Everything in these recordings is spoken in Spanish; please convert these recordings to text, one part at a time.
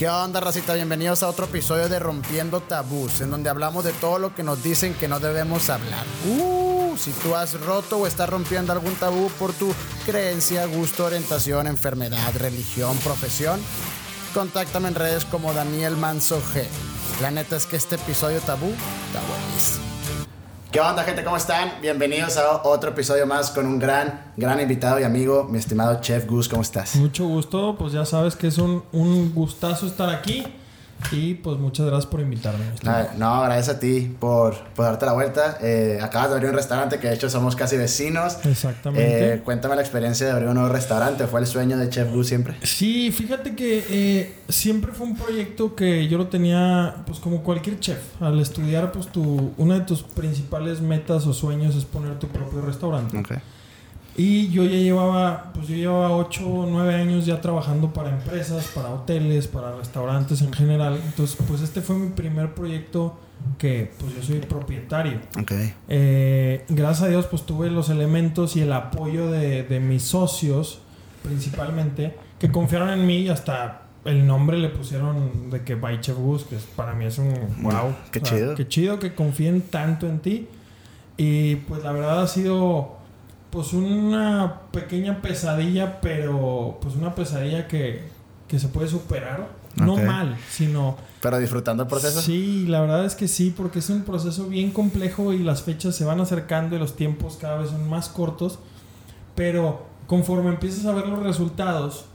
¿Qué onda, racita? Bienvenidos a otro episodio de Rompiendo Tabús, en donde hablamos de todo lo que nos dicen que no debemos hablar. Uh, si tú has roto o estás rompiendo algún tabú por tu creencia, gusto, orientación, enfermedad, religión, profesión, contáctame en redes como Daniel Manso G. La neta es que este episodio tabú está buenísimo. ¿Qué onda, gente? ¿Cómo están? Bienvenidos a otro episodio más con un gran, gran invitado y amigo, mi estimado Chef Gus. ¿Cómo estás? Mucho gusto, pues ya sabes que es un, gustazo estar aquí. Y pues muchas gracias por invitarme. No, gracias a ti por, por darte la vuelta. Eh, acabas de abrir un restaurante que de hecho somos casi vecinos. Exactamente. Eh, cuéntame la experiencia de abrir un nuevo restaurante. ¿Fue el sueño de Chef Gus siempre? Sí, fíjate que eh, siempre fue un proyecto que yo lo tenía pues como cualquier chef. Al estudiar pues tu, una de tus principales metas o sueños es poner tu propio restaurante. Okay. Y yo ya llevaba, pues yo llevaba 8 o 9 años ya trabajando para empresas, para hoteles, para restaurantes en general. Entonces, pues este fue mi primer proyecto que pues yo soy propietario. Okay. Eh, gracias a Dios pues tuve los elementos y el apoyo de, de mis socios principalmente que confiaron en mí y hasta el nombre le pusieron de que by Chef Gus, que para mí es un wow. Qué o sea, chido. Qué chido que confíen tanto en ti. Y pues la verdad ha sido pues una pequeña pesadilla, pero pues una pesadilla que, que se puede superar. No mal, sino... ¿Pero disfrutando el proceso? Sí, la verdad es que sí, porque es un proceso bien complejo y las fechas se van acercando y los tiempos cada vez son más cortos. Pero conforme empiezas a ver los resultados,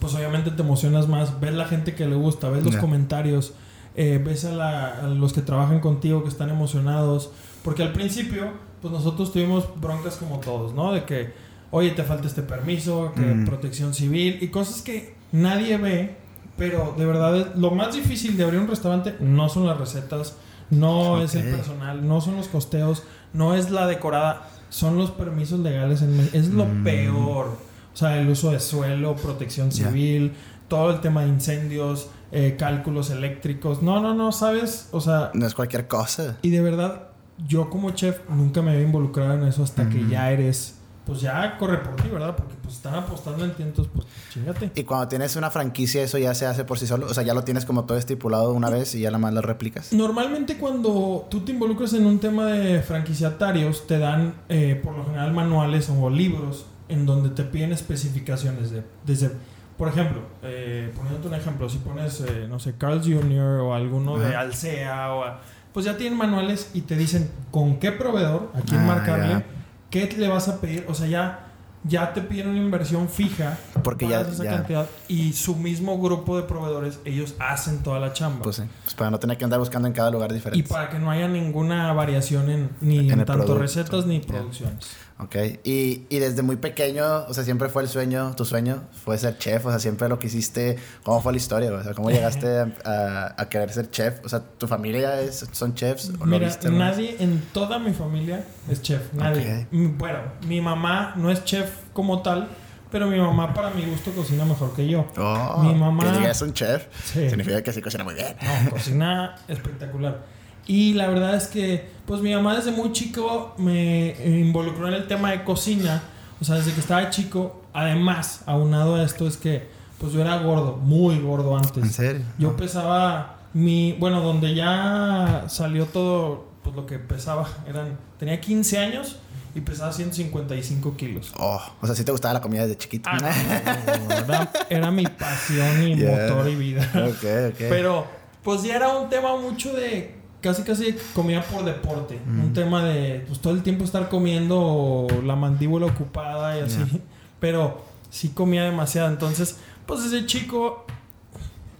pues obviamente te emocionas más. Ves la gente que le gusta, ves los comentarios, eh, ves a, la- a los que trabajan contigo que están emocionados. Porque al principio, pues nosotros tuvimos broncas como todos, ¿no? De que, oye, te falta este permiso, que Mm. protección civil y cosas que nadie ve. Pero de verdad, lo más difícil de abrir un restaurante no son las recetas, no es el personal, no son los costeos, no es la decorada, son los permisos legales. En México. es lo Mm. peor. O sea, el uso de suelo, protección civil, todo el tema de incendios, eh, cálculos eléctricos. No, no, no, ¿sabes? O sea, No es cualquier cosa. y de verdad, yo como chef nunca me había involucrado en eso hasta que ya eres, pues ya corre por ti, ¿verdad? Porque pues están apostando en ti, entonces pues chingate. Y cuando tienes una franquicia, eso ya se hace por sí solo. O sea, ya lo tienes como todo estipulado una vez y ya nada más lo replicas. Normalmente cuando tú te involucras en un tema de franquiciatarios, te dan eh, por lo general manuales o libros en donde te piden especificaciones de, desde, por ejemplo, eh, poniéndote un ejemplo, si pones, eh, no sé, Carl's Jr. o alguno de. Alsea, o a- pues ya tienen manuales y te dicen con qué proveedor, a quién Ah, marcarle, ya. qué le vas a pedir, o sea, ya... Ya te piden una inversión fija Porque ya- pagas esa ya. cantidad y su mismo grupo de proveedores ellos hacen toda la chamba. Pues sí. Pues para no tener que andar buscando en cada lugar Y diferente. para que no haya ninguna variación en ni En tanto recetas ni producciones. Ok. Y, y desde muy pequeño, o sea, siempre fue el sueño, tu sueño fue ser chef. O sea, siempre lo que hiciste. ¿Cómo fue la historia? O sea, ¿cómo llegaste a, a- a querer ser chef? O sea, ¿tu familia es, son chefs? ¿O lo Mira, viste más? nadie en toda mi familia es chef, nadie. Ok. Mm, Bueno, mi mamá no es chef como tal, pero mi mamá para mi gusto cocina mejor que yo. Oh, Mi mamá- Que digas un chef. Sí. Significa que sí cocina muy bien. No, cocina espectacular. Y la verdad es que, pues mi mamá desde muy chico me involucró en el tema de cocina. O sea, desde que estaba chico, además, aunado a esto, es que, pues yo era gordo, muy gordo antes. ¿En serio? Yo pesaba mi, bueno, donde ya salió todo, pues lo que pesaba, eran, tenía 15 años y pesaba 155 kilos. Oh, o sea, sí te gustaba la comida desde chiquito. Ah, no, no, no, era, era mi pasión y Yeah. motor y vida. ok, ok. Pero, pues ya era un tema mucho de casi casi comida por deporte. Mm. Un tema de pues todo el tiempo estar comiendo la mandíbula ocupada y así. Pero sí comía demasiado. Entonces, pues desde chico,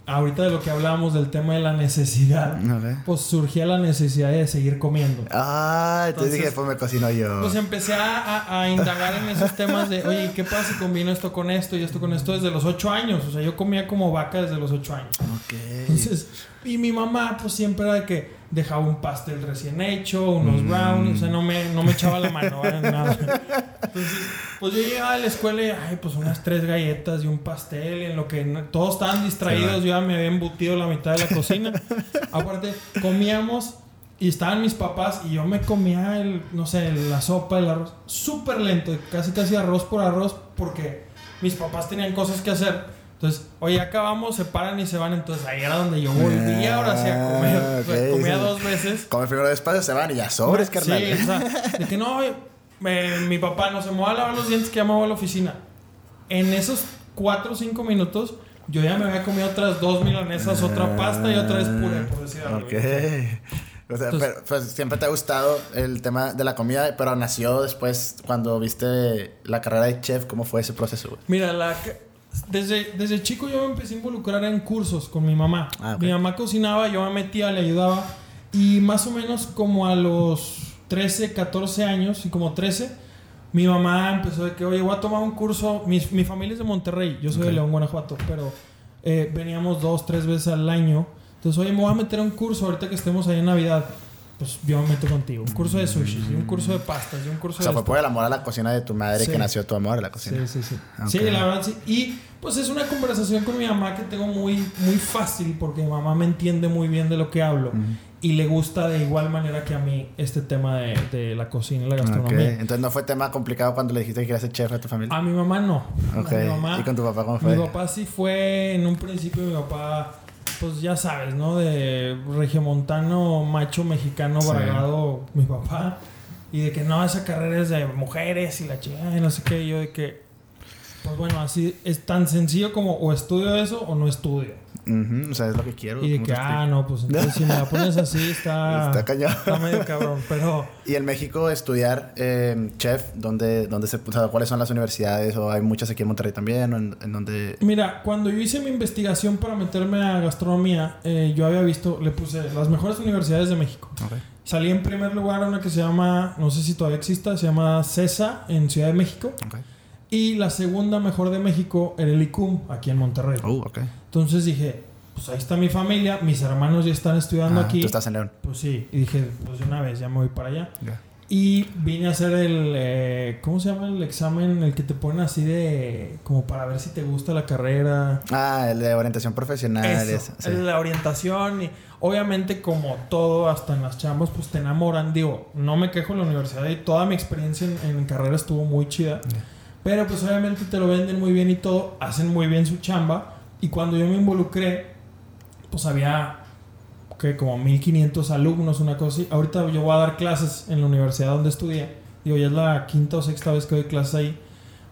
ahorita de lo que hablábamos del tema de la necesidad, pues surgía la necesidad de seguir comiendo. Ah, entonces, Entonces- dije, pues me cocino yo. Pues empecé a, a- a indagar en esos temas de, oye, ¿qué pasa si combino esto con esto y esto con esto desde los 8 años? O sea, yo comía como vaca desde los 8 años. ok. Entonces, y mi mamá, pues siempre era de que dejaba un pastel recién hecho, unos Mm. brownies, o sea, no me, no me echaba la mano en nada. Entonces, pues yo llegaba a la escuela y, ay, pues unas tres galletas y un pastel, y en lo que no- todos estaban distraídos, Sí, yo ya me había embutido la mitad de la cocina. Aparte, comíamos y estaban mis papás y yo me comía el, no sé, la sopa, el arroz, súper lento, casi casi arroz por arroz, porque mis papás tenían cosas que hacer. Entonces, oye, acabamos, se paran y se van. Entonces ahí era donde yo volví ahora sí a comer. Ah, O sea, ok, comía sí. dos veces. Come primero despacio, se van y ya sobres, carnal. Sí, o sea, de que no, me- mi papá no se me va a lavar los dientes que ya me voy a la oficina. En esos cuatro o cinco minutos, yo ya me había comido otras dos milanesas, otra pasta y otra vez puré, por decir algo. Ok. O sea, Entonces- pero, pues, siempre te ha gustado el tema de la comida, pero nació después cuando viste la carrera de chef. ¿Cómo fue ese proceso? Mira, la, desde, desde chico yo me empecé a involucrar en cursos con mi mamá. Ah, ok. Mi mamá cocinaba, yo me metía, le ayudaba. Y más o menos como a los 13, 14 años, y como 13, mi mamá empezó de que, oye, voy a tomar un curso. Mi, mi familia es de Monterrey, yo soy Ok. de León, Guanajuato, pero eh, veníamos dos, tres veces al año. Entonces, oye, me voy a meter a un curso ahorita que estemos ahí en Navidad. Pues yo me meto contigo. Un curso de sushi, y un curso de pastas, y un curso O sea, de fue esto. por el amor a la cocina de tu madre Sí. que nació tu amor a la cocina. Sí, sí, sí. Ok. Sí, la verdad sí. Y pues es una conversación con mi mamá que tengo muy, muy fácil porque mi mamá me entiende muy bien de lo que hablo y le gusta de igual manera que a mí este tema de, de la cocina y la gastronomía. Entonces no fue tema complicado cuando le dijiste que querías ser chef a tu familia. A mi mamá no. Ok. A mi mamá, ¿Y con tu papá cómo fue? Mi papá sí fue en un principio, mi papá, pues ya sabes, ¿no? De regiomontano, macho mexicano, Sí. bragado, mi papá. Y de que no, esa carrera es de mujeres y la chingada y no sé qué. Y yo de que, pues bueno, así es tan sencillo como o estudio eso o no estudio. Ujú, O sea, es lo que quiero. Y de ¿cómo que, ah, no, pues entonces si me la pones así está, Está cañón. está medio cabrón. Pero Y en México estudiar eh, chef, ¿dónde, dónde se, o sea, ¿cuáles son las universidades? ¿O hay muchas aquí en Monterrey también? ¿O en, en donde... Mira, cuando yo hice mi investigación para meterme a gastronomía, eh, yo había visto, le puse las mejores universidades de México. Ok. Salí en primer lugar una que se llama, no sé si todavía exista, se llama CESA en Ciudad de México. Ok. Y la segunda mejor de México era el ICUM, aquí en Monterrey. Uh, ok. Entonces dije, pues ahí está mi familia, mis hermanos ya están estudiando Ah, aquí. Tú estás en León. Pues sí, y dije, pues de una vez ya me voy para allá. Y vine a hacer el, eh, ¿cómo se llama el examen? El que te ponen así de, como para ver si te gusta la carrera. Ah, el de orientación profesional. Eso, ese, sí. la orientación y obviamente como todo, hasta en las chambas, pues te enamoran. Digo, no me quejo en la universidad y toda mi experiencia en, en carrera estuvo muy chida. Pero pues obviamente te lo venden muy bien y todo, hacen muy bien su chamba. Y cuando yo me involucré, pues había que como 1500 alumnos, una cosa así. Ahorita yo voy a dar clases en la universidad donde estudié. Digo, ya es la quinta o sexta vez que doy clases ahí.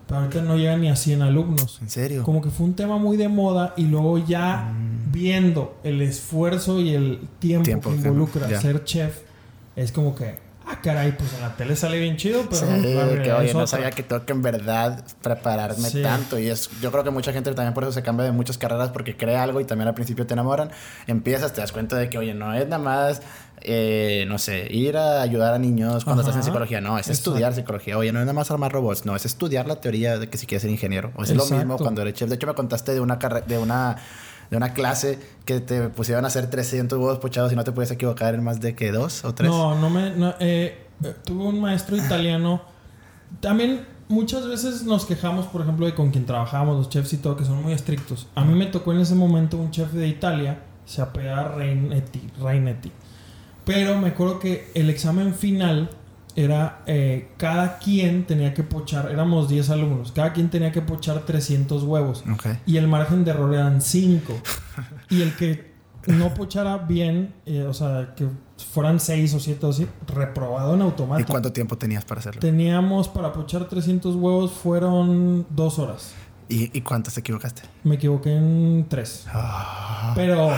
Pero ahorita no llegan ni a 100 alumnos. ¿En serio? Como que fue un tema muy de moda y luego ya viendo el esfuerzo y el tiempo, Tiempo, que involucra ser chef, es como que, ah, caray, pues en la tele sale bien chido, pero Sí, que oye, no otra. sabía que tengo que en verdad prepararme Sí. tanto. Y es, yo creo que mucha gente también por eso se cambia de muchas carreras porque cree algo y también al principio te enamoran. Empiezas, te das cuenta de que, oye, no es nada más, eh, no sé, ir a ayudar a niños cuando Ajá. estás en psicología. No, es Exacto. estudiar psicología. Oye, no es nada más armar robots. No, es estudiar la teoría de que si quieres ser ingeniero. O es lo mismo cuando eres chef. De hecho, me contaste de una carre- de una de una clase que te pusieron a hacer 300 huevos pochados y no te puedes equivocar en más de que dos o tres. No, no me. no, eh, eh, tuve un maestro italiano. También muchas veces nos quejamos, por ejemplo, de con quien trabajamos, los chefs y todo, que son muy estrictos. A mí me tocó en ese momento un chef de Italia, se apellida Reinetti, Reinetti. Pero me acuerdo que el examen final era eh, cada quien tenía que pochar, éramos 10 alumnos, cada quien tenía que pochar 300 huevos. Ok. Y el margen de error eran 5. y el que no pochara bien, eh, o sea, que fueran 6 o 7 o así, reprobado en ¿Y automático. cuánto tiempo tenías para hacerlo? Teníamos para pochar 300 huevos, fueron 2 horas. ¿Y, y cuántos te equivocaste? Me equivoqué en 3. Ah. Pero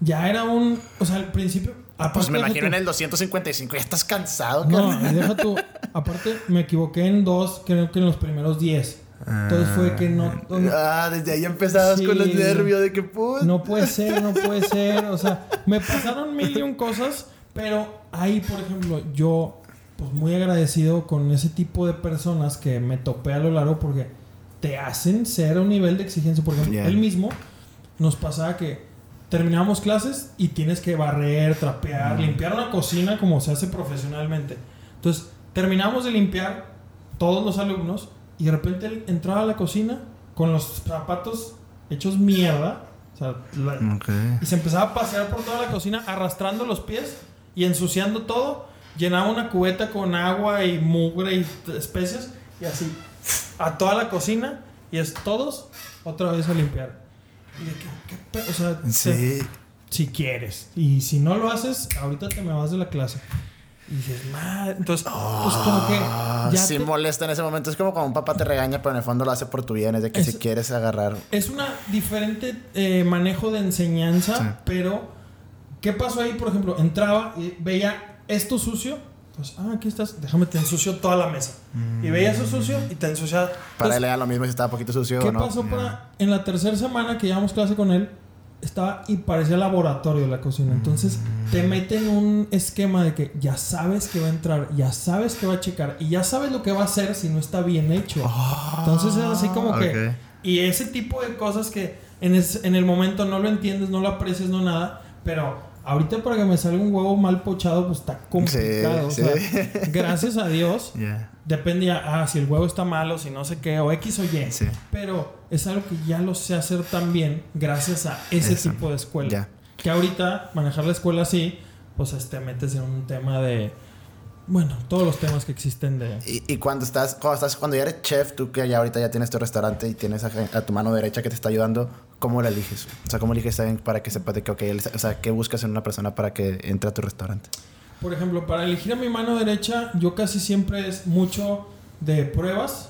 ya era un. O sea, al principio. Pues aparte me imagino en el 255 ya estás cansado, No, y deja tú. Aparte, me equivoqué en 2, creo que en los primeros 10. Entonces fue que no. no- Ah, desde ahí empezabas Sí. con los nervios de que pues. No puede ser, no puede ser. O sea, me pasaron mil y un cosas, pero ahí, por ejemplo, yo, pues muy agradecido con ese tipo de personas que me topé a lo largo porque te hacen ser a un nivel de exigencia. Por ejemplo, Yeah. él mismo nos pasaba que terminábamos clases y tienes que barrer, trapear, limpiar una cocina como se hace profesionalmente. Entonces, terminamos de limpiar todos los alumnos y de repente él entraba a la cocina con los zapatos hechos mierda. O sea, la- Ok. y se empezaba a pasear por toda la cocina arrastrando los pies y ensuciando todo. Llenaba una cubeta con agua y mugre y especias y así a toda la cocina y es todos otra vez a limpiar. Y de que, ¿qué pe- o sea, Sí. te- si quieres. Y si no lo haces, ahorita te me vas de la clase. Y dices, madre. Entonces, pues como que Ah, ya sí te- molesta en ese momento. Es como cuando un papá te regaña, pero en el fondo lo hace por tu bien. Es de que Es- si quieres agarrar. Es una diferente eh, manejo de enseñanza, Sí. pero ¿qué pasó ahí? Por ejemplo, entraba y veía esto sucio. Entonces, ah, aquí estás, déjame te ensucio toda la mesa. Y veía eso sucio y te ensuciaba. Para él era lo mismo si estaba poquito sucio ¿Qué o no. pasó para en la tercera semana que llevamos clase con él? Estaba y parecía laboratorio la cocina. Entonces te mete en un esquema de que ya sabes que va a entrar, ya sabes que va a checar y ya sabes lo que va a hacer si no está bien hecho. Entonces es así como que. ok. Y ese tipo de cosas que en, es- en el momento no lo entiendes, no lo aprecias, no nada. Pero ahorita para que me salga un huevo mal pochado, pues está complicado. Sí, o sea, sí. gracias a Dios. Ya. Depende ya, ah, si el huevo está malo, si no sé qué, o X o Y. Sí. Pero es algo que ya lo sé hacer también gracias a ese Eso. tipo de escuela. Que ahorita manejar la escuela así, pues te metes en un tema de. Bueno, todos los temas que existen de. Y, y cuando estás, cuando estás, cuando ya eres chef, tú que ya ahorita ya tienes tu restaurante y tienes a, a tu mano derecha que te está ayudando, ¿cómo la eliges? O sea, ¿cómo eliges a alguien para que sepas de que, ok, o sea, ¿qué buscas en una persona para que entre a tu restaurante? Por ejemplo, para elegir a mi mano derecha, yo casi siempre es mucho de pruebas,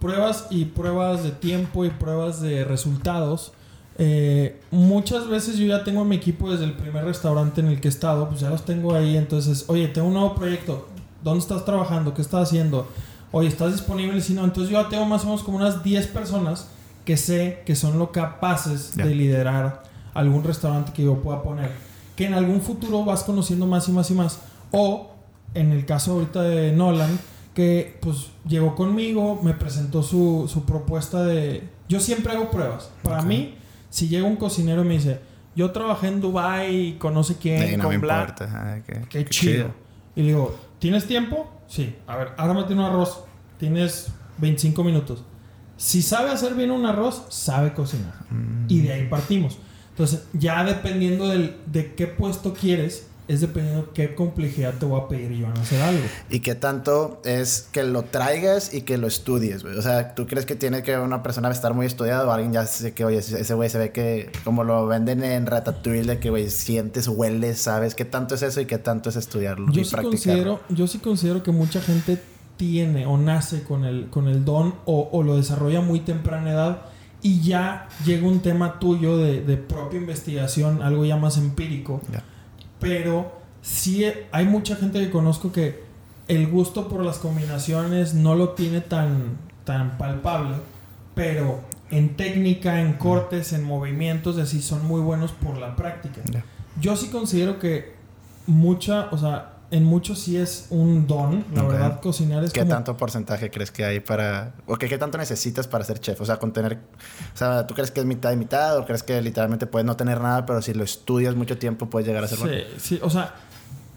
pruebas y pruebas de tiempo y pruebas de resultados. Eh, muchas veces yo ya tengo a mi equipo desde el primer restaurante en el que he estado, pues ya los tengo ahí. Entonces, oye, tengo un nuevo proyecto. ¿Dónde estás trabajando? ¿Qué estás haciendo? Oye, ¿estás disponible? Si no, entonces yo ya tengo más o menos como unas 10 personas que sé que son lo capaces de liderar algún restaurante que yo pueda poner. Que en algún futuro vas conociendo más y más y más. O en el caso ahorita de Nolan, que pues llegó conmigo, me presentó su, su propuesta de... Yo siempre hago pruebas. Para mí, si llega un cocinero y me dice, yo trabajé en Dubai con no sé quién, Sí, no con. Ah, qué, Qué chido. Y le digo, ¿tienes tiempo? Sí. A ver, ármate un arroz. Tienes 25 minutos. Si sabe hacer bien un arroz, sabe cocinar. Mm. Y de ahí partimos. Entonces, ya dependiendo del, de qué puesto quieres, es dependiendo qué complejidad te voy a pedir yo en hacer algo. ¿Y qué tanto es que lo traigas y que lo estudies, güey? O sea, ¿tú crees que tiene que una persona estar muy estudiada o alguien ya sé que, oye, ese güey se ve que, como lo venden en Ratatouille, de que, güey, sientes, hueles, sabes? ¿Qué tanto es eso y qué tanto es estudiarlo Yo y sí, practicarlo? considero, yo sí considero que mucha gente tiene o nace con el, con el don o, o lo desarrolla muy temprana edad y ya llega un tema tuyo de, de propia investigación, algo ya más empírico. Pero sí hay mucha gente que conozco que el gusto por las combinaciones no lo tiene tan, tan palpable, pero en técnica, en cortes, en movimientos, así son muy buenos por la práctica. Yo sí considero que mucha, o sea, en mucho sí es un don, la verdad, cocinar es ¿Qué como... tanto porcentaje crees que hay para... o que qué tanto necesitas para ser chef? O sea, con tener... O sea, ¿tú crees que es mitad y mitad o crees que literalmente puedes no tener nada, pero si lo estudias mucho tiempo puedes llegar a ser Sí, bueno? sí, o sea,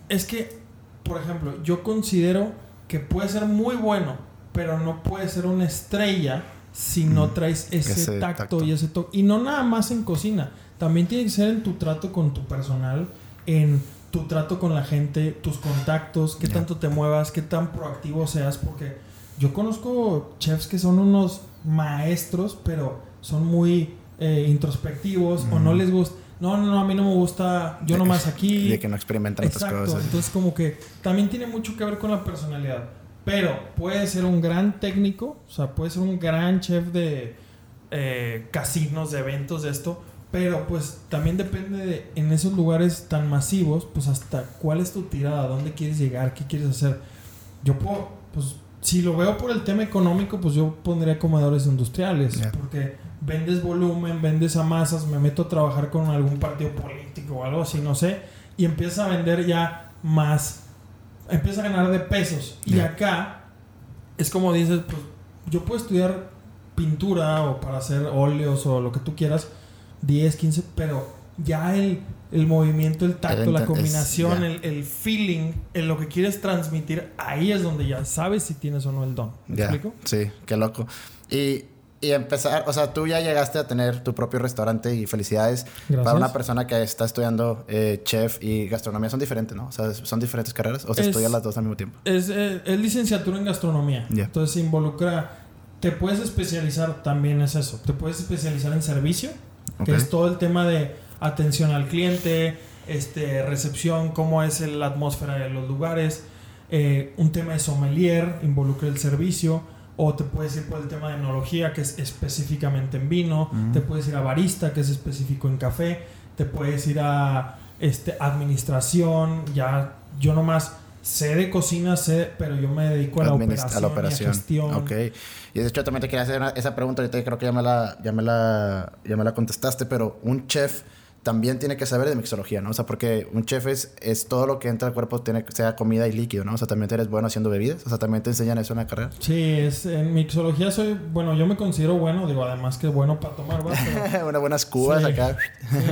es que, por ejemplo, yo considero que puede ser muy bueno, pero no puede ser una estrella si no Mm, traes ese, ese tacto, tacto. y ese toque. Y no nada más en cocina, también tiene que ser en tu trato con tu personal, en tu trato con la gente, tus contactos, qué tanto te muevas, qué tan proactivo seas, porque yo conozco chefs que son unos maestros, pero son muy eh, introspectivos o no Mm. les gusta. No, no, no, a mí no me gusta, yo De- nomás aquí. De que no experimentan Exacto, cosas. entonces como que también tiene mucho que ver con la personalidad. Pero puede ser un gran técnico, o sea, puede ser un gran chef de eh, casinos, de eventos, de esto. Pero pues también depende de, en esos lugares tan masivos, pues hasta cuál es tu tirada, dónde quieres llegar, qué quieres hacer. Yo puedo, pues si lo veo por el tema económico, pues yo pondría comedores industriales, Ya. porque vendes volumen, vendes a masas, me meto a trabajar con algún partido político o algo así, no sé, y empieza a vender ya más, empieza a ganar de pesos. Y Ya. acá es como dices, pues yo puedo estudiar pintura o para hacer óleos o lo que tú quieras, 10, 15, pero ya el, el movimiento, el tacto, El la es- combinación, ya. el, el feeling, en lo que quieres transmitir, ahí es donde ya sabes si tienes o no el don. ¿Me Ya, explico? Sí, qué loco. Y, y empezar, o sea, tú ya llegaste a tener tu propio restaurante y felicidades. Gracias. Para una persona que está estudiando eh, chef y gastronomía son diferentes, ¿no? O sea, son diferentes carreras o se Es- estudian las dos al mismo tiempo. Es, eh, es licenciatura en gastronomía. Ya. Entonces se involucra. Te puedes especializar también, es eso. Te puedes especializar en servicio que es todo el tema de atención al cliente, este, recepción, cómo es la atmósfera de los lugares, eh, un tema de sommelier, involucra el servicio, o te puedes ir por el tema de enología, que es específicamente en vino, te puedes ir a barista, que es específico en café, te puedes ir a este, administración, ya yo nomás sé de cocina, sé, pero yo me dedico a la, operación, a la operación. Y gestión. Ok. Y de hecho también te quería hacer esa pregunta, ahorita creo que ya me la, ya me la, ya me la contestaste, pero un chef también tiene que saber de mixología, ¿no? O sea, porque un chef es, es todo lo que entra al cuerpo, tiene sea comida y líquido, ¿no? O sea, también eres bueno haciendo bebidas, o sea, también te enseñan eso en la carrera. Sí, es, en mixología soy, bueno, yo me considero bueno, digo, además que bueno para tomar, ¿verdad? Unas buenas cubas acá.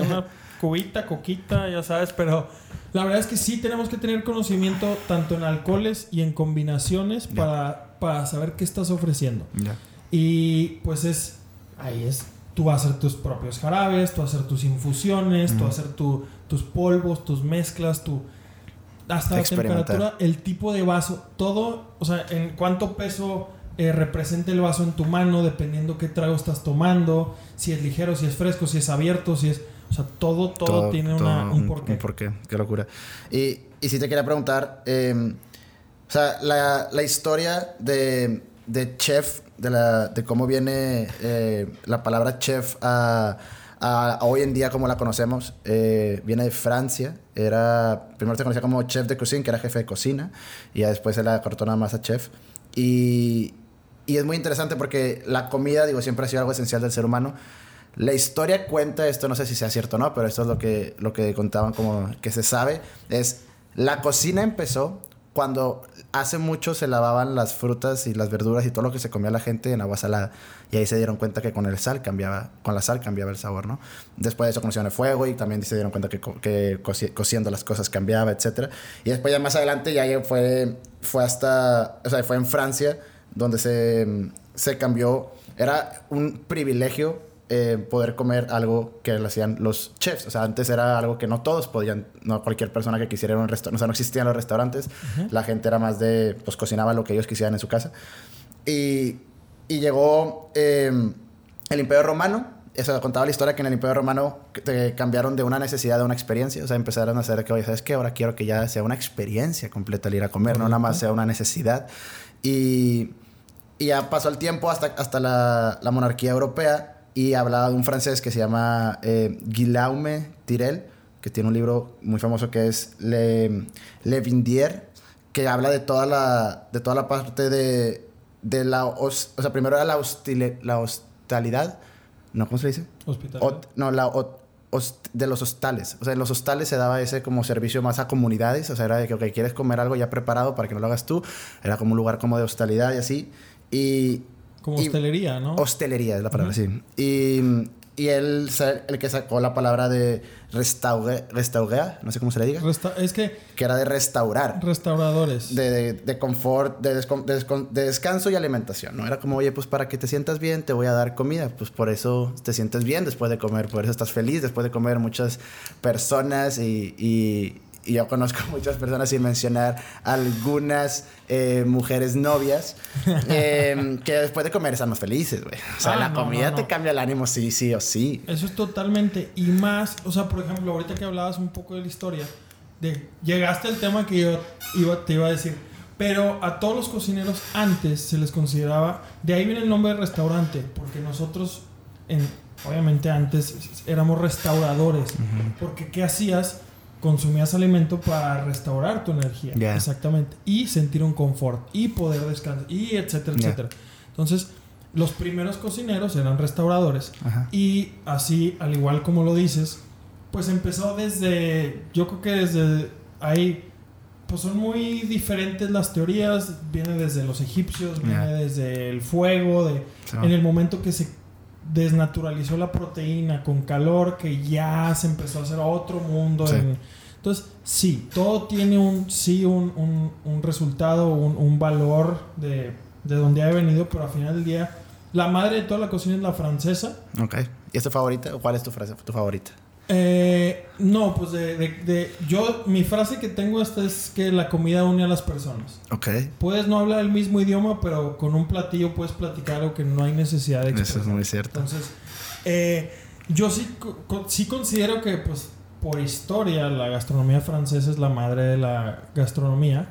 una cubita, coquita, ya sabes, pero la verdad es que sí tenemos que tener conocimiento tanto en alcoholes y en combinaciones para, para saber qué estás ofreciendo. Y pues es, ahí es tú vas a hacer tus propios jarabes, tú vas a hacer tus infusiones, tú vas a hacer tus polvos, tus mezclas, tu hasta la temperatura, el tipo de vaso, todo, o sea, en cuánto peso eh, representa el vaso en tu mano, dependiendo qué trago estás tomando, si es ligero, si es fresco, si es abierto, si es, sea, todo, todo, tiene un, porqué. Un porqué, qué locura. Y, y si te quería preguntar, em, o sea, la, la historia de, de chef de, la, de cómo viene eh, la palabra chef a, a, hoy en día como la conocemos. Eh, viene de Francia. Era, primero se conocía como chef de cocina, que era jefe de cocina, y ya después se la cortó nada más a chef. Y, y es muy interesante porque la comida, digo, siempre ha sido algo esencial del ser humano. La historia cuenta, esto no sé si sea cierto o no, pero esto es lo que, lo que contaban como que se sabe, es la cocina empezó cuando hace mucho se lavaban las frutas y las verduras y todo lo que se comía la gente en agua salada. Y ahí se dieron cuenta que con el sal cambiaba, con la sal cambiaba el sabor, ¿no? Después de eso conocieron el fuego y también se dieron cuenta que, que cociendo las cosas cambiaba, etc. Y después ya más adelante ya fue, fue hasta, o sea, fue en Francia donde se, se cambió. Era un privilegio eh, poder comer algo que lo hacían los chefs. O sea, antes era algo que no todos podían, no cualquier persona que quisiera un restaurante, o sea, no existían los restaurantes. La gente era más de, pues cocinaba lo que ellos quisieran en su casa. Y, y llegó em, el Imperio Romano. Eso contaba la historia que en el Imperio Romano te cambiaron de una necesidad a una experiencia. O sea, empezaron a hacer que, oye, ¿sabes qué? Ahora quiero que ya sea una experiencia completa el ir a comer, no nada más sea una necesidad. Y, y ya pasó el tiempo hasta, hasta la, la monarquía europea y hablaba de un francés que se llama eh, Guillaume Tirel, que tiene un libro muy famoso que es Le, Le Vindier, que habla de toda la, de toda la parte de, de la... o sea, primero era la, hostile, la hostalidad. ¿No? ¿Cómo se dice? Hospitalidad. no, la... de los hostales. O sea, en los hostales se daba ese como servicio más a comunidades. O sea, era de que, ok, quieres comer algo ya preparado para que no lo hagas tú. Era como un lugar como de hostalidad y así. Y, como hostelería, ¿no? Hostelería es la palabra, sí. Y, y él, el que sacó la palabra de restaure, restaurar, no sé cómo se le diga. es que... Que era de restaurar. Restauradores. De, de, confort, de, de, descanso y alimentación, ¿no? Era como, oye, pues para que te sientas bien te voy a dar comida. Pues por eso te sientes bien después de comer, por eso estás feliz después de comer muchas personas y y yo conozco muchas personas sin mencionar algunas eh, mujeres novias em, que después de comer están más felices, güey. O sea, ah, la comida te cambia el ánimo sí, sí o sí. Eso es totalmente. Y más, o sea, por ejemplo, ahorita que hablabas un poco de la historia, de, llegaste al tema que yo iba, te iba a decir. Pero a todos los cocineros antes se les consideraba, de ahí viene el nombre de restaurante, porque nosotros, en, obviamente antes éramos restauradores, porque ¿qué hacías? Consumías alimento para restaurar tu energía. Exactamente. Y sentir un confort. Y poder descansar. Y etcétera, etcétera. Entonces, los primeros cocineros eran restauradores. Y así, al igual como lo dices, pues empezó desde. Yo creo que desde ahí. Pues son muy diferentes las teorías. Viene desde los egipcios, viene desde el fuego, de, en el momento que se desnaturalizó la proteína con calor, que ya se empezó a hacer otro mundo. entonces, sí, todo tiene un, sí, un, un, resultado, un, valor de, de donde ha venido, pero al final del día, la madre de toda la cocina es la francesa. Ok. ¿Y es tu favorita? ¿Cuál es tu, frase, tu favorita? Eh, no, pues de, de, Yo, mi frase que tengo esta es que la comida une a las personas. Ok. Puedes no hablar el mismo idioma, pero con un platillo puedes platicar algo que no hay necesidad de expresar. Eso es muy cierto. Entonces, eh, yo sí, co- sí considero que, pues, por historia, la gastronomía francesa es la madre de la gastronomía,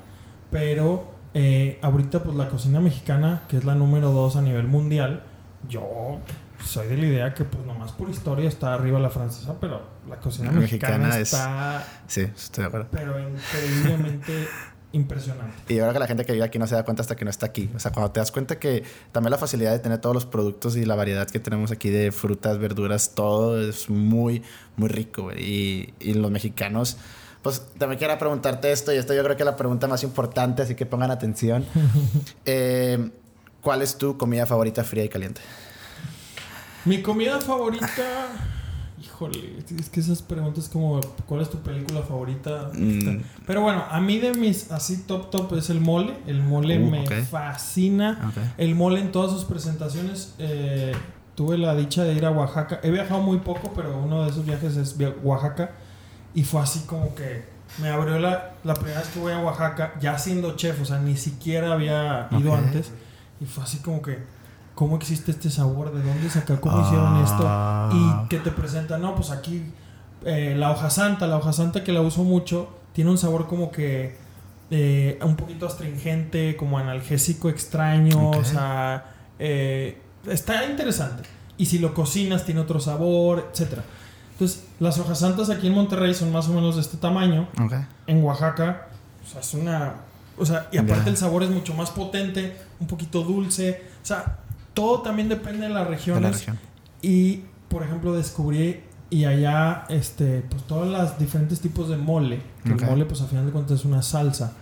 pero eh, ahorita, pues, la cocina mexicana, que es la número dos a nivel mundial, yo soy de la idea que, pues, nomás por historia está arriba la francesa, pero la cocina La mexicana, mexicana es- está, Sí, estoy de acuerdo. pero increíblemente impresionante. Y yo creo que la gente que vive aquí no se da cuenta hasta que no está aquí. O sea, cuando te das cuenta que también la facilidad de tener todos los productos y la variedad que tenemos aquí de frutas, verduras, todo es muy, muy rico. Y, y los mexicanos, pues también quiero preguntarte esto, y esto yo creo que es la pregunta más importante, así que pongan atención. Eh, ¿Cuál es tu comida favorita fría y caliente? Mi comida favorita. Híjole, es que esas preguntas como ¿cuál es tu película favorita? Mm. Pero bueno, a mí de mis así top top es el mole. El mole Uh, me fascina. El mole en todas sus presentaciones. eh, tuve la dicha de ir a Oaxaca. He viajado muy poco, pero uno de esos viajes es Oaxaca. Y fue así como que me abrió la, la primera vez que voy a Oaxaca, ya siendo chef, o sea, ni siquiera había ido antes. Y fue así como que, ¿cómo existe este sabor? ¿De dónde saca? ¿Cómo hicieron esto? Ah. Y que te presentan, no, pues aquí eh, la hoja santa, la hoja santa que la uso mucho, tiene un sabor como que eh, un poquito astringente, como analgésico extraño, o sea, eh, está interesante. Y si lo cocinas tiene otro sabor, etcétera. Entonces, las hojas santas aquí en Monterrey son más o menos de este tamaño. Ok. En Oaxaca, o sea, es una... O sea, y aparte el sabor es mucho más potente, un poquito dulce. O sea, todo también depende de las De regiones. la región. Y, por ejemplo, descubrí y allá, este, pues todos los diferentes tipos de mole. Que. El mole, pues a final de cuentas es una salsa.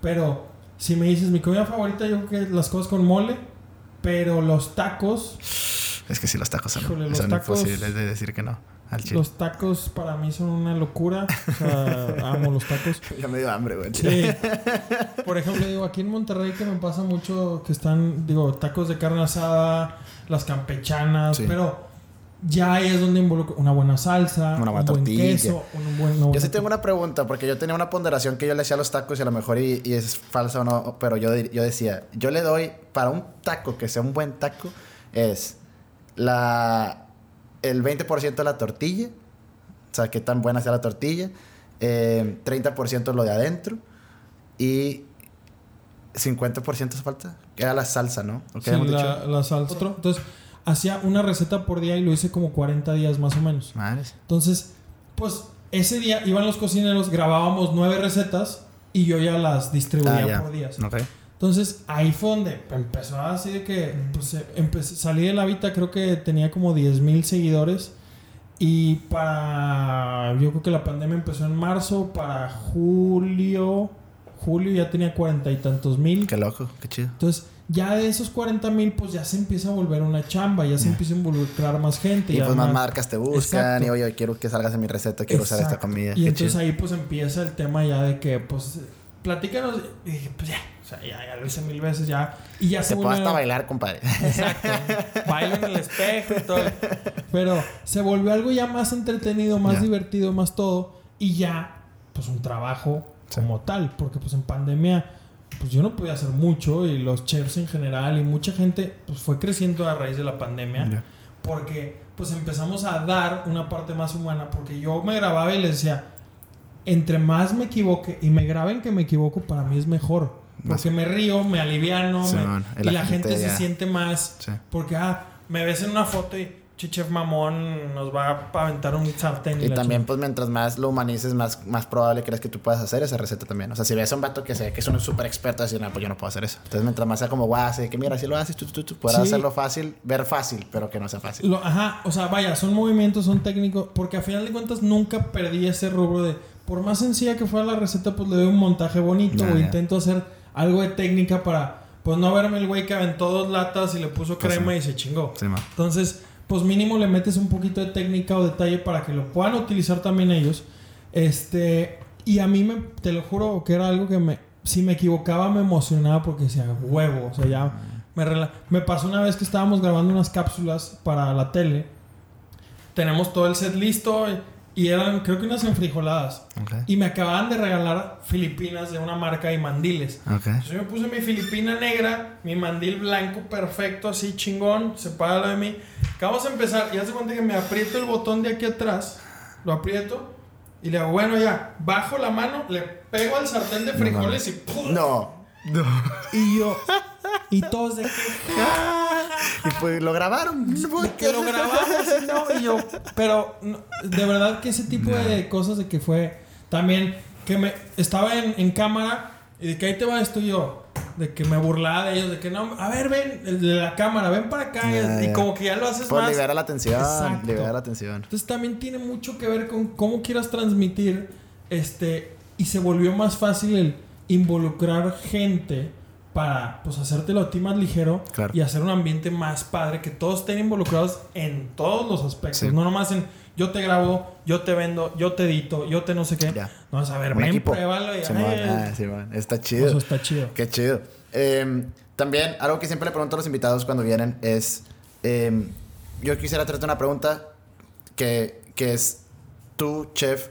Pero si me dices mi comida favorita, yo creo que las cosas con mole. Pero los tacos, Es que sí, los tacos son, Híjole, los son tacos- imposibles de decir que no. Al chile. los tacos para mí son una locura. O sea, amo los tacos. Ya me dio hambre, güey. Sí. Por ejemplo, digo, aquí en Monterrey que me pasa mucho que están, digo, tacos de carne asada, las campechanas, Sí. pero ya ahí es donde involucra una buena salsa, Una buena un buen queso, un buen, una Yo sí tengo una pregunta, porque yo tenía una ponderación que yo le hacía a los tacos y a lo mejor y, y es falsa o no, pero yo, yo decía, yo le doy para un taco que sea un buen taco, es la el 20% de la tortilla, o sea, qué tan buena sea la tortilla, eh, 30% lo de adentro y 50% falta, que era la salsa, ¿no? ¿O qué Sí, la, dicho? la salsa. Otro, Entonces, hacía una receta por día y lo hice como 40 días más o menos. Madres. Entonces, pues ese día iban los cocineros, grabábamos nueve recetas y yo ya las distribuía Ah, ya. por días. Ok. Entonces ahí fue donde empezó así de que pues, empecé- salí de la Vita, creo que tenía como 10 mil seguidores. Y para. Yo creo que la pandemia empezó en marzo, para julio. Julio ya tenía cuarenta y tantos mil. Qué loco, qué chido. Entonces, ya de esos 40 mil, pues ya se empieza a volver una chamba, ya se empieza a involucrar más gente. Y ya pues más marcas te buscan Exacto. y oye, quiero que salgas en mi receta, quiero usar esta Exacto. comida. Y Qué entonces chido. ahí pues empieza el tema ya de que, pues, platícanos. Y dije, pues ya, sea, ya, ya lo hice mil veces ya. Y ya se volvió... hasta bailar, compadre. Exacto. Bailo en el espejo y todo. Pero se volvió algo ya más entretenido, más divertido, más todo. Y ya, pues un trabajo Sí. como tal. Porque pues en pandemia, pues yo no podía hacer mucho. Y los chefs en general y mucha gente, pues fue creciendo a raíz de la pandemia. Porque pues empezamos a dar una parte más humana. Porque yo me grababa y les decía, entre más me equivoque y me graben que me equivoco, para mí es mejor. Porque me río, me aliviano, me- Simón, y la, gente, se ya- siente más. Sí. Porque, ah, me ves en una foto y Chichef Mamón nos va a aventar un sartén. Y la también, chingada. pues, mientras más lo humanices, más, más probable crees que tú puedas hacer esa receta también. O sea, si ves a un vato que se que es un súper experto, decir, no, pues yo no puedo hacer eso. Entonces, mientras más sea como guau, así que mira, si lo haces, tú, tú, tú, podrás Sí. hacerlo fácil, ver fácil, pero que no sea fácil. Lo- ajá, o sea, vaya, son movimientos, son técnicos. Porque a final de cuentas nunca perdí ese rubro de. Por más sencilla que fuera la receta, pues le doy un montaje bonito o ya. intento hacer algo de técnica para. Pues no verme el güey que aventó dos latas y le puso Pues, crema sí. y se chingó. Sí. Entonces, pues mínimo le metes un poquito de técnica o detalle para que lo puedan utilizar también ellos. Este, y a mí me, te lo juro que era algo que me, si me equivocaba me emocionaba porque decía, huevo, o sea, ya me, rela- me pasó una vez que estábamos grabando unas cápsulas para la tele. Tenemos todo el set listo y, eran, creo que unas enfrijoladas. Ok. Y me acababan de regalar Filipinas de una marca de mandiles. Ok. Entonces yo me puse mi filipina negra, mi mandil blanco perfecto, así chingón, se para la de mí. Acabamos de empezar y hace cuenta que me aprieto el botón de aquí atrás, lo aprieto y le hago, bueno, ya, bajo la mano, le pego al sartén de frijoles y ¡pum! No. No. Y yo, y todos de que, Y pues lo grabaron. que lo grabamos y no, y yo, pero de verdad que ese tipo de cosas de que fue también que me estaba en, en cámara y de que ahí te va esto y yo de que me burlaba de ellos de que no a ver ven el de la cámara ven para acá y como que ya lo haces Pues más libera la atención. Exacto. Libera la atención. entonces también tiene mucho que ver con cómo quieras transmitir este y se volvió más fácil el involucrar gente para pues hacértelo a ti más ligero Claro. y hacer un ambiente más padre que todos estén involucrados en todos los aspectos Sí. no nomás en yo te grabo yo te vendo yo te edito yo te no sé qué Ya. no a ver Un ven equipo. pruébalo y ah, Simón. Está eso chido. está chido Qué chido. Eh, también, algo que siempre le pregunto a los invitados cuando vienen es... eh, yo quisiera hacerte una pregunta que, que es... Tú, chef,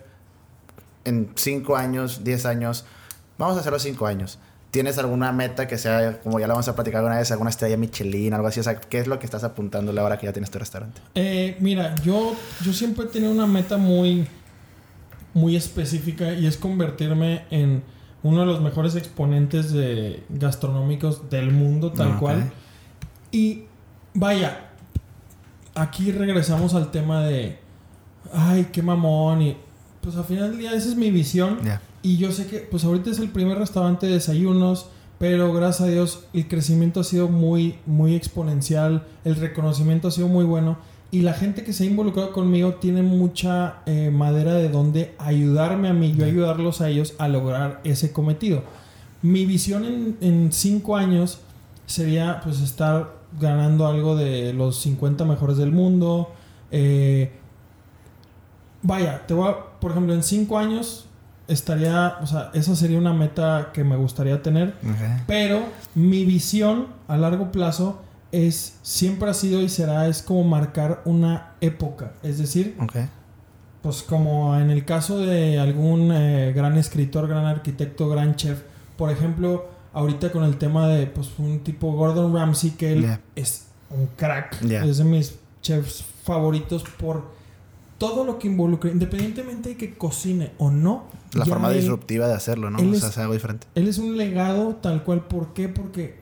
en 5 años, 10 años... Vamos a hacerlo 5 años. ¿Tienes alguna meta que sea, como ya lo vamos a platicar alguna vez, alguna estrella Michelin, algo así? O sea, ¿qué es lo que estás apuntándole ahora que ya tienes tu restaurante? Eh, mira, yo, yo siempre he tenido una meta muy, muy específica y es convertirme en uno de los mejores exponentes de gastronómicos del mundo, tal Ah, cual. Y vaya, aquí regresamos al tema de, ay, qué mamón. Y pues al final del día esa es mi visión. Ya. Y yo sé que, pues ahorita es el primer restaurante de desayunos, pero gracias a Dios el crecimiento ha sido muy, muy exponencial, el reconocimiento ha sido muy bueno y la gente que se ha involucrado conmigo tiene mucha eh, madera de donde ayudarme a mí, yo ayudarlos a ellos a lograr ese cometido. Mi visión en, en cinco años sería pues estar ganando algo de los 50 mejores del mundo. eh, vaya, te voy a, por ejemplo, en cinco años estaría, o sea, esa sería una meta que me gustaría tener. Pero mi visión a largo plazo es, siempre ha sido y será, es como marcar una época. Es decir, pues como en el caso de algún eh, gran escritor, gran arquitecto, gran chef, por ejemplo, ahorita con el tema de pues un tipo Gordon Ramsay, que él Yeah. es un crack, Yeah. es de mis chefs favoritos por todo lo que involucra, independientemente de que cocine o no. La forma él- disruptiva de hacerlo, ¿no? O es- sea, hacer algo diferente. él es un legado tal cual. ¿Por qué? Porque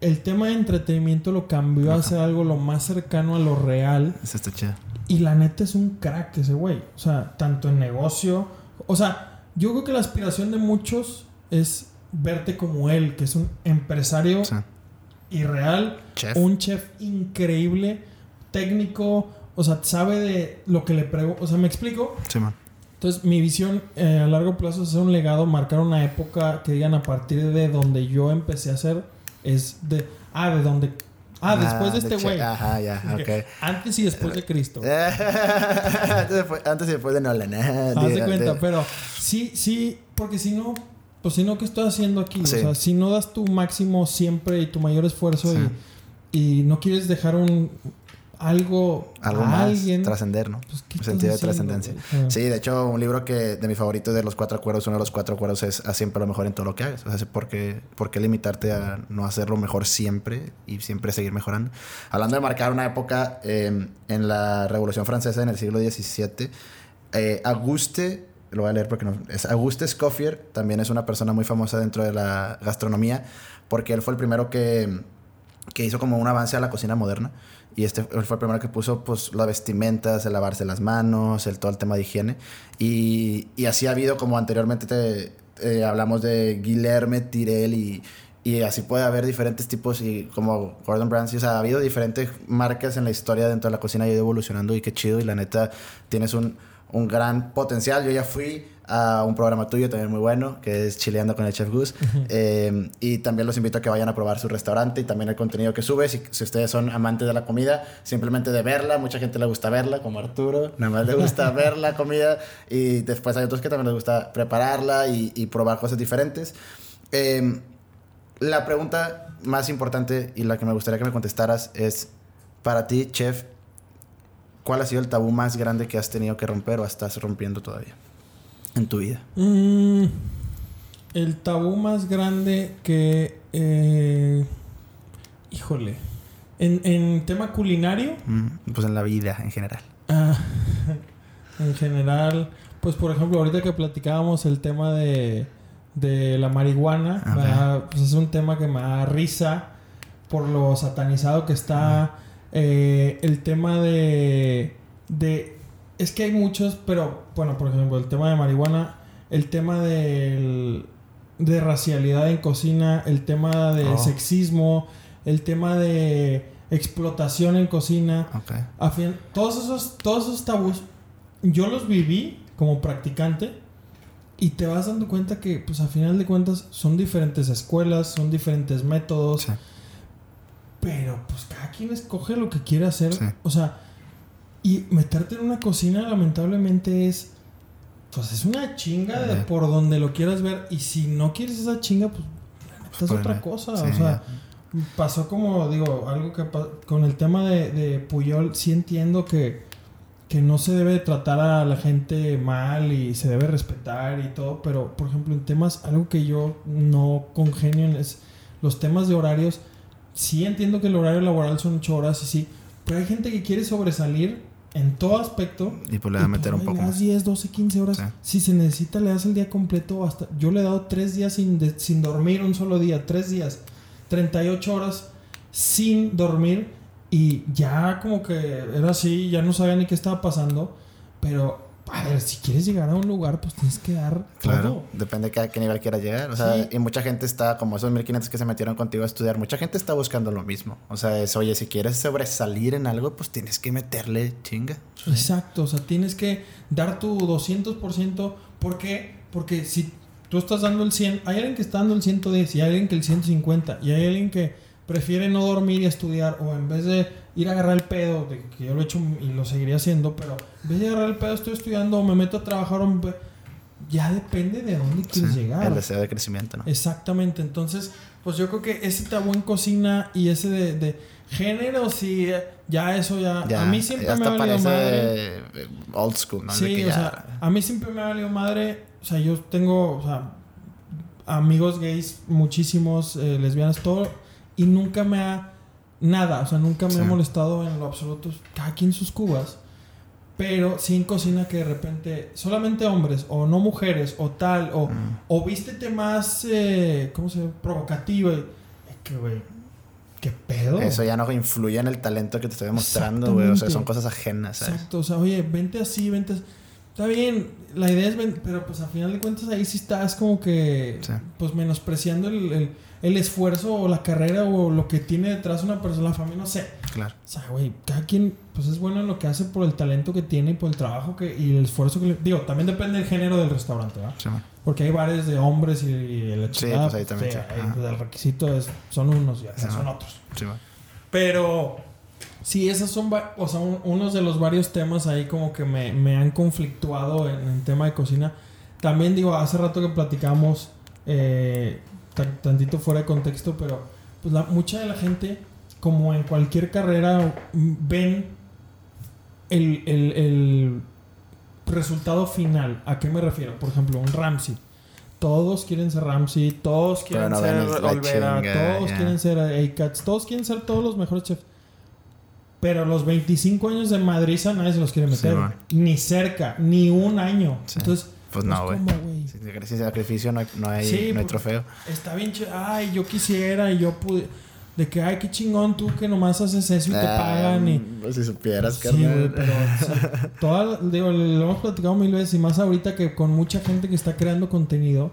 el tema de entretenimiento lo cambió a ser algo lo más cercano a lo real. Eso está chido. Y la neta es un crack ese güey. O sea, tanto en negocio. O sea, yo creo que la aspiración de muchos es verte como él, que es un empresario sea, irreal, chef. un chef increíble, técnico. O sea, sabe de lo que le pregunto. O sea, ¿me explico? Simón. Entonces, mi visión eh, a largo plazo es hacer un legado, marcar una época que digan a partir de donde yo empecé a hacer, es de. Ah, de donde. Ah, después de este güey. Ajá, ya, ok. Antes y después de Cristo. antes, y después, de Nolan. Haz de cuenta, pero sí, sí, porque si no, pues si no, ¿qué estoy haciendo aquí? Sí. O sea, si no das tu máximo siempre y tu mayor esfuerzo Sí. y, y no quieres dejar un algo, Algo a más, alguien, trascender, ¿no? pues, ¿qué Un estás sentido de trascendencia. sea, Sí, de hecho, un libro que de mi favorito de los cuatro acuerdos, uno de los cuatro acuerdos es haz siempre lo mejor en todo lo que hagas. O sea, ¿por qué, por qué limitarte a no hacerlo mejor siempre y siempre seguir mejorando? Hablando de marcar una época eh, en la Revolución Francesa en el siglo XVII, eh, Auguste, lo voy a leer porque no, es Auguste Escoffier, también es una persona muy famosa dentro de la gastronomía, porque él fue el primero que, que hizo como un avance a la cocina moderna. Y este fue el primero que puso pues las vestimentas, el lavarse las manos, el todo el tema de higiene. Y, y así ha habido como anteriormente te, hablamos de Guilherme, Tirel y, y así puede haber diferentes tipos y como Gordon Ramsay, o sea, ha habido diferentes marcas en la historia dentro de la cocina y ha ido evolucionando y qué chido y la neta tienes un, un gran potencial. Yo ya fui a un programa tuyo también muy bueno, que es Chileando con el Chef Gus. Eh, y también los invito a que vayan a probar su restaurante y también el contenido que sube. Si, si ustedes son amantes de la comida, simplemente de verla. Mucha gente le gusta verla, como Arturo. Nada más le gusta ver la comida. Y después hay otros que también les gusta prepararla y, y probar cosas diferentes. Eh, la pregunta más importante y la que me gustaría que me contestaras es, para ti, chef, ¿cuál ha sido el tabú más grande que has tenido que romper o estás rompiendo todavía en tu vida? Mm, el tabú más grande que... eh, híjole. En, en tema culinario, Mm, Pues en la vida en general. ah, en general, pues por ejemplo, ahorita que platicábamos el tema de, de la marihuana. ¿verdad? pues es un tema que me da risa por lo satanizado que está. Eh, el tema de, de... Es que hay muchos, pero bueno, por ejemplo, el tema de marihuana, el tema del, de racialidad en cocina, el tema de Oh. sexismo, el tema de explotación en cocina. Ok. A fin- todos esos, todos esos tabús, yo los viví como practicante y te vas dando cuenta que, pues a final de cuentas, son diferentes escuelas, son diferentes métodos, Sí. pero pues cada quien escoge lo que quiere hacer. Sí. O sea, y meterte en una cocina, lamentablemente, es. Pues es una chinga de por donde lo quieras ver. Y si no quieres esa chinga, pues. Esta es Pues, otra no. cosa. Sí, o sea, pasó como, digo, algo que con el tema de, de Puyol, sí entiendo que, que no se debe tratar a la gente mal y se debe respetar y todo, pero por ejemplo, en temas, algo que yo no congenio en es los temas de horarios. Sí entiendo que el horario laboral son 8 horas y sí, pero hay gente que quiere sobresalir en todo aspecto. Y pues le va a Y, meter un poco le das más. 10, 12, 15 horas. Sí. Si se necesita, le das el día completo. hasta Yo le he dado 3 días sin, de- sin dormir un solo día. 3 días. 38 horas sin dormir. Y ya como que era así, ya no sabía ni qué estaba pasando. Pero, a ver, si quieres llegar a un lugar, pues tienes que dar Claro, todo. depende de a qué nivel quieras llegar. O sea, Sí. y mucha gente está, como esos 1500 que se metieron contigo a estudiar, mucha gente está buscando lo mismo. O sea, es, oye, si quieres sobresalir en algo, pues tienes que meterle chinga. Exacto, o sea, tienes que dar tu 200%. ¿Por qué? Porque si tú estás dando el 100, hay alguien que está dando el 110 y hay alguien que el 150 y hay alguien que prefiere no dormir y estudiar o en vez de ir a agarrar el pedo, de que yo lo he hecho y lo seguiría haciendo, pero en vez de agarrar el pedo estoy estudiando o me meto a trabajar o me- ya depende de dónde quieres Sí, llegar. El deseo de crecimiento, ¿no? Exactamente, entonces, pues yo creo que ese tabú en cocina y ese de, de género, sí, eh, ya eso ya, Ya, a mí siempre ya me ha valido madre. eh, old school, ¿no? Sí, o ya- sea, a mí siempre me ha valido madre. O sea, yo tengo, o sea, amigos gays, muchísimos, eh, lesbianas, todo, y nunca me ha. Nada, o sea, nunca me Sí. ha molestado en lo absoluto. Cada quien sus cubas. Pero sí en cocina que de repente solamente hombres o no mujeres o tal o, Mm. o vístete más, eh, ¿cómo se llama? Provocativa. Es que, güey, ¿qué pedo? Eso ya no influye en el talento que te estoy demostrando, güey. O sea, son cosas ajenas, ¿sabes? Exacto, o sea, oye, vente así, vente así. Está bien, la idea es, ven- pero pues a final de cuentas ahí sí estás como que, Sí. pues menospreciando el, el- el esfuerzo o la carrera o lo que tiene detrás una persona, la familia, no sé. Claro. O sea, güey, cada quien pues es bueno en lo que hace por el talento que tiene y por el trabajo que y el esfuerzo que le... Digo, también depende del género del restaurante, ¿verdad? Sí, man. Porque hay bares de hombres y, y la Sí, chingada, pues ahí también, sí, sí. ahí, pues, el requisito es, son unos y Sí, son man. otros. Sí, man. Pero sí, esos son o sea, un- unos de los varios temas ahí como que me, me han conflictuado en el tema de cocina. También digo, hace rato que platicamos eh, tantito fuera de contexto, pero pues la, mucha de la gente, como en cualquier carrera, ven el, el- el resultado final. ¿A qué me refiero? Por ejemplo, un Ramsey. Todos quieren ser Ramsey, todos quieren no ser Olvera, chinga, todos quieren ser A-Cats, todos quieren ser todos los mejores chefs. Pero los 25 años de Madriza nadie se los quiere meter. ni cerca, ni un año. Sí. Entonces, pues, pues no, güey. Pues Sin sacrificio no hay, no hay, sí, no hay pues, trofeo. Está bien chido. Ay, yo quisiera y yo pude. De que, ay, qué chingón tú que nomás haces eso y ah, te pagan. Y... Mm, si supieras, que Sí, güey, pero. toda, digo, lo hemos platicado mil veces y más ahorita que con mucha gente que está creando contenido.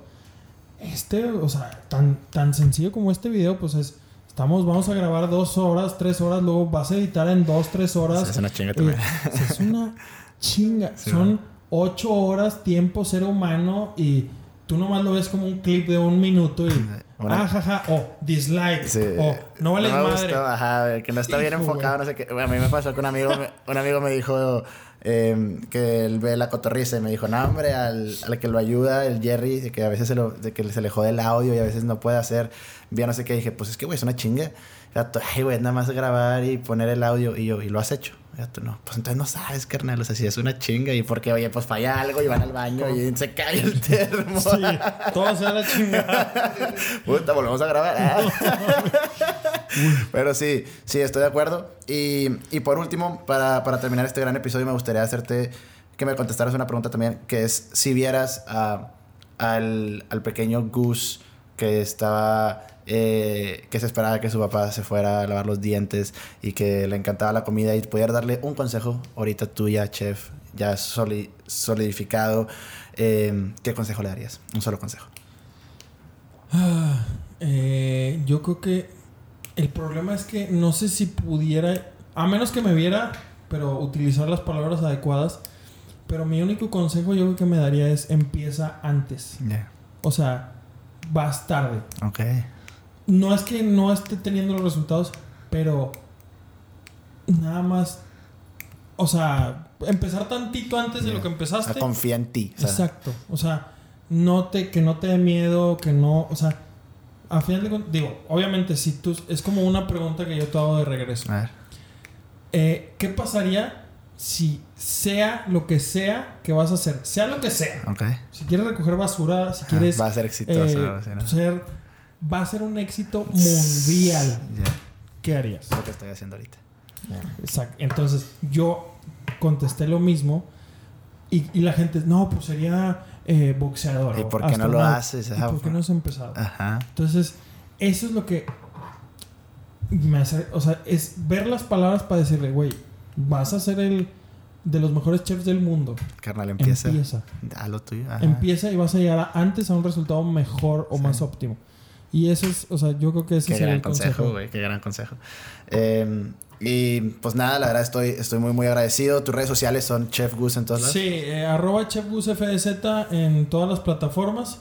Este, o sea, tan, tan sencillo como este video, pues es. Estamos, vamos a grabar dos horas, tres horas, luego vas a editar en dos, tres horas. O sea, es una chinga también. O sea, es una chinga. Sí, Son ocho horas tiempo ser humano y tú nomás lo ves como un clip de un minuto y... Una... Ah, Ajaja, o dislike, o no vale no madre. Ajá, que no está bien enfocado, no sé qué. Bueno, a mí me pasó que un amigo, un amigo me dijo eh, que él ve la cotorriza y me dijo, no, hombre, al, al que lo ayuda, el Jerry, de que a veces se, lo, de que se le jode el audio y a veces no puede hacer bien, no sé qué. Dije, pues es que, güey, es una chinga. Gato, ay, güey, nada más grabar y poner el audio. Y yo, ¿y lo has hecho? Gato, no. Pues entonces no sabes, carnal. O sea, si es una chinga. Y porque, oye, pues falla algo y van al baño y se cae el termo. Sí, todo sea la chingada. Puta, volvemos a grabar. Pero sí, sí, estoy de acuerdo. Y, y por último, para, para, terminar este gran episodio, me gustaría hacerte que me contestaras una pregunta también, que es si vieras a, al, al pequeño Goose que estaba eh, que se esperaba que su papá se fuera a lavar los dientes y que le encantaba la comida y poder darle un consejo ahorita tú ya, chef, ya solidificado, eh, ¿qué consejo le darías? Un solo consejo. Ah, eh, yo creo que el problema es que no sé si pudiera, a menos que me viera, pero utilizar las palabras adecuadas, pero mi único consejo yo creo que me daría es empieza antes. O sea, vas tarde. Ok. No es que no esté teniendo los resultados, pero nada más. O sea, empezar tantito antes de lo que empezaste. confía en ti. Exacto. O sea, no te, que no te dé miedo, que no. O sea, a final de cuentas, digo, obviamente, si tú. Es como una pregunta que yo te hago de regreso. A ver. Eh, ¿Qué pasaría si sea lo que sea que vas a hacer, sea lo que sea. Si quieres recoger basura, si quieres... va a ser exitoso. Eh, ser, va a ser un éxito mundial. ¿Qué harías? Lo que estoy haciendo ahorita. Exacto. Entonces yo contesté lo mismo y, y la gente, no, pues sería eh, boxeador. ¿Y por qué no lo haces? ¿Y por qué no has empezado? Ajá. Entonces, eso es lo que me hace, o sea, es ver las palabras para decirle, güey, vas a ser el de los mejores chefs del mundo. Carnal, empieza. Empieza. A lo tuyo. Empieza y vas a llegar antes a un resultado mejor o más óptimo. Y eso es, o sea, yo creo que ese es el consejo. Güey, qué gran consejo. Em, y pues nada, la verdad estoy, estoy muy, muy agradecido. Tus redes sociales son Chef Gus en todas las Sí, eh, arroba Chef Gus FDZ en todas las plataformas.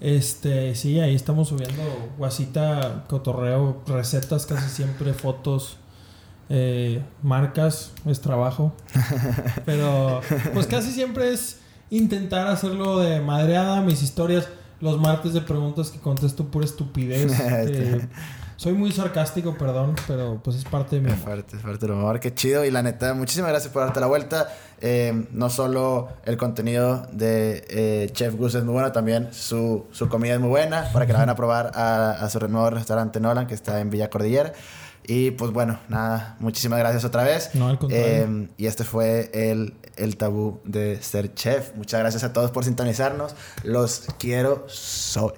Este, sí, ahí estamos subiendo guasita, cotorreo, recetas casi siempre, fotos. Eh, marcas, es trabajo. Pero pues casi siempre es intentar hacerlo de madreada, mis historias, los martes de preguntas que contesto pura estupidez. Este, soy muy sarcástico, perdón, pero pues es parte de mi Es parte, es parte del humor, qué chido. Y la neta, muchísimas gracias por darte la vuelta. Eh, no solo el contenido de eh, Chef Gus es muy bueno, también su, su, comida es muy buena, para que la vayan a probar a, a su nuevo restaurante Nolan, que está en Villa Cordillera. Y pues bueno, nada, muchísimas gracias otra vez. No, al contrario. Eh, y este fue el, el tabú de ser chef. Muchas gracias a todos por sintonizarnos. Los quiero. So